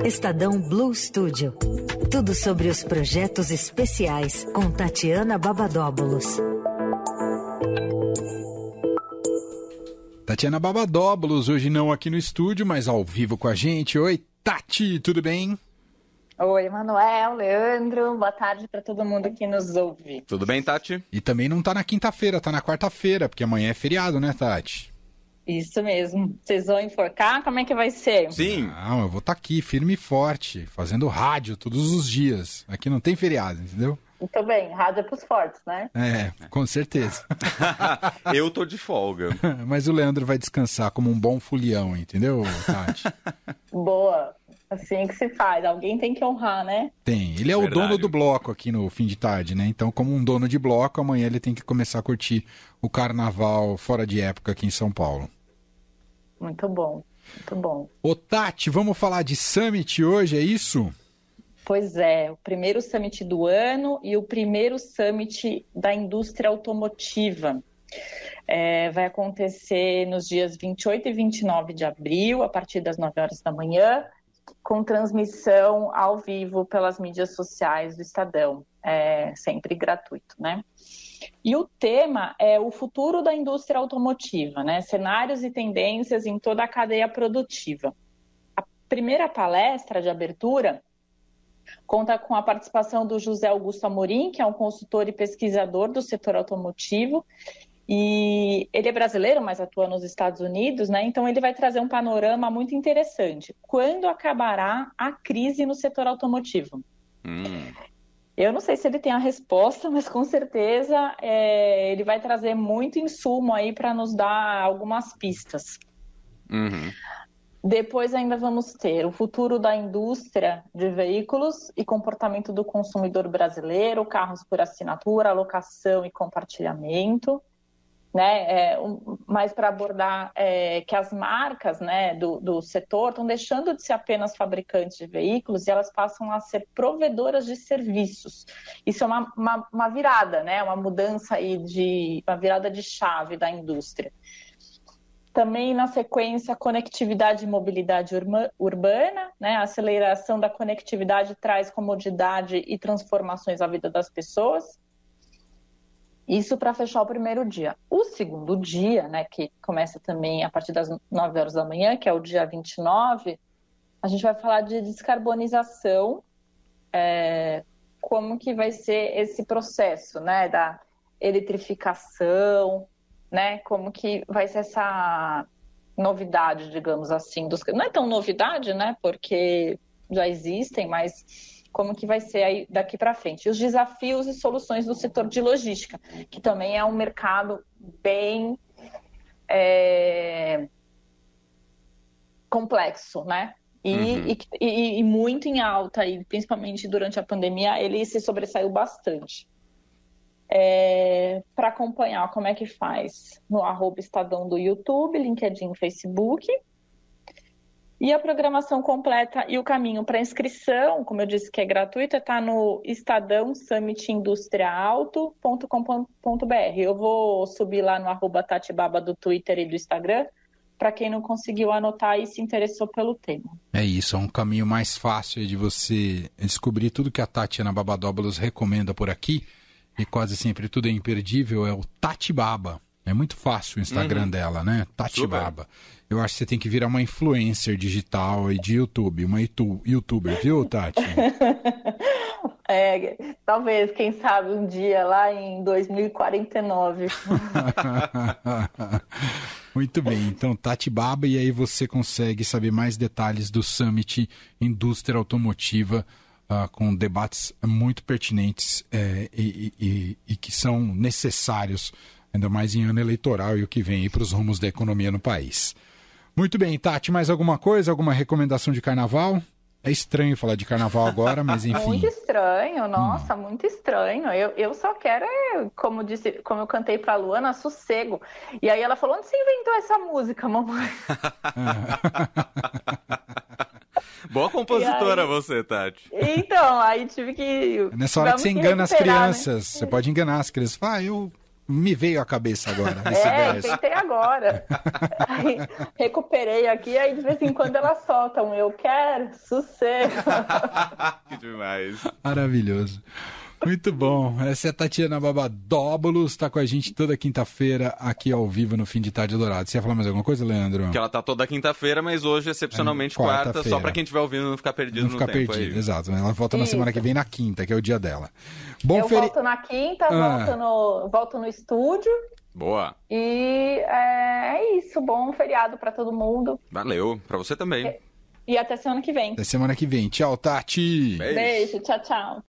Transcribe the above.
Estadão Blue Studio. Tudo sobre os projetos especiais com Tatiana Babadóbulos. Tatiana Babadóbulos, hoje não aqui no estúdio, mas ao vivo com a gente. Oi, Tati, tudo bem? Oi, Manuel, Leandro, boa tarde para todo mundo que nos ouve. Tudo bem, Tati? E também não tá na quinta-feira, tá na quarta-feira, porque amanhã é feriado, né, Tati? Isso mesmo. Vocês vão enforcar? Como é que vai ser? Sim. Não, eu vou estar tá aqui, firme e forte, fazendo rádio todos os dias. Aqui não tem feriado, entendeu? Muito bem, rádio é pros fortes, né? É, com certeza. eu tô de folga. Mas o Leandro vai descansar como um bom fulião, entendeu, Tati? Boa. Assim que se faz. Alguém tem que honrar, né? Tem. Ele é Verdade. o dono do bloco aqui no fim de tarde, né? Então, como um dono de bloco, amanhã ele tem que começar a curtir o carnaval fora de época aqui em São Paulo. Muito bom. Muito bom. Ô, Tati, vamos falar de Summit hoje, é isso? Pois é, o primeiro Summit do ano e o primeiro Summit da indústria automotiva. É, vai acontecer nos dias 28 e 29 de abril, a partir das 9 horas da manhã, com transmissão ao vivo pelas mídias sociais do Estadão, é, sempre gratuito, né? E o tema é o futuro da indústria automotiva, né? Cenários e tendências em toda a cadeia produtiva. A primeira palestra de abertura conta com a participação do José Augusto Amorim, que é um consultor e pesquisador do setor automotivo, e ele é brasileiro, mas atua nos Estados Unidos, né? Então ele vai trazer um panorama muito interessante. Quando acabará a crise no setor automotivo? Hum. Eu não sei se ele tem a resposta, mas com certeza é, ele vai trazer muito insumo aí para nos dar algumas pistas. Uhum. Depois ainda vamos ter o futuro da indústria de veículos e comportamento do consumidor brasileiro, carros por assinatura, alocação e compartilhamento né, é, um, mais para abordar é, que as marcas né, do, do setor estão deixando de ser apenas fabricantes de veículos e elas passam a ser provedoras de serviços. Isso é uma, uma, uma virada, né, uma mudança aí de uma virada de chave da indústria. Também na sequência, conectividade e mobilidade urbana, né? A aceleração da conectividade traz comodidade e transformações à vida das pessoas. Isso para fechar o primeiro dia. O segundo dia, né, que começa também a partir das 9 horas da manhã, que é o dia 29, a gente vai falar de descarbonização, é, como que vai ser esse processo, né, da eletrificação, né, como que vai ser essa novidade, digamos assim, dos... não é tão novidade, né, porque já existem, mas como que vai ser aí daqui para frente. Os desafios e soluções do setor de logística, que também é um mercado bem é, complexo, né? E, uhum. e, e, muito em alta, e principalmente durante a pandemia, ele se sobressaiu bastante. É, para acompanhar como é que faz no arroba Estadão do YouTube, LinkedIn, Facebook e a programação completa e o caminho para inscrição, como eu disse que é gratuito, está no Estadão Summit Industrialto.com.br. Eu vou subir lá no arroba Tatibaba do Twitter e do Instagram, para quem não conseguiu anotar e se interessou pelo tema. É isso, é um caminho mais fácil de você descobrir tudo que a Tatiana Babadóbulos recomenda por aqui, e quase sempre tudo é imperdível, é o Tatibaba. É muito fácil o Instagram uhum. dela, né? Tatibaba. Eu acho que você tem que virar uma influencer digital e de YouTube, uma youtuber, viu, Tati? é, talvez, quem sabe um dia lá em 2049. Muito bem, então Tati Baba, e aí você consegue saber mais detalhes do Summit Indústria Automotiva, uh, com debates muito pertinentes é, e, e, e que são necessários ainda mais em ano eleitoral e o que vem aí para os rumos da economia no país. Muito bem, Tati, mais alguma coisa? Alguma recomendação de carnaval? É estranho falar de carnaval agora, mas enfim. Muito estranho, nossa, hum. muito estranho. Eu, eu só quero, é, como disse, como eu cantei pra Luana, sossego. E aí ela falou: onde você inventou essa música, mamãe? Boa compositora aí... você, Tati. Então, aí tive que. Nessa hora Vamos que você engana as né? crianças. Né? Você pode enganar as crianças. Ah, eu me veio à cabeça agora É, tentei agora. Aí, recuperei aqui, aí de vez em quando ela solta um eu quero, sossego. que demais. Maravilhoso. Muito bom. Essa é a Tatiana Babadóbulos, está com a gente toda quinta-feira aqui ao vivo no Fim de Tarde Dourado. Você ia falar mais alguma coisa, Leandro? Que ela tá toda quinta-feira, mas hoje, excepcionalmente, É, quarta, quarta-feira. só pra quem estiver ouvindo não ficar perdido Não no ficar tempo perdido, aí. exato. Ela volta na Isso. semana que vem, na quinta, que é o dia dela. Bom eu feri... volto na quinta, Ah. volto, no, volto no estúdio. Boa. E é, é isso. Bom feriado para todo mundo. Valeu. Pra você também. E até semana que vem. Até semana que vem. Tchau, Tati! Beijo. Beijo, tchau, tchau.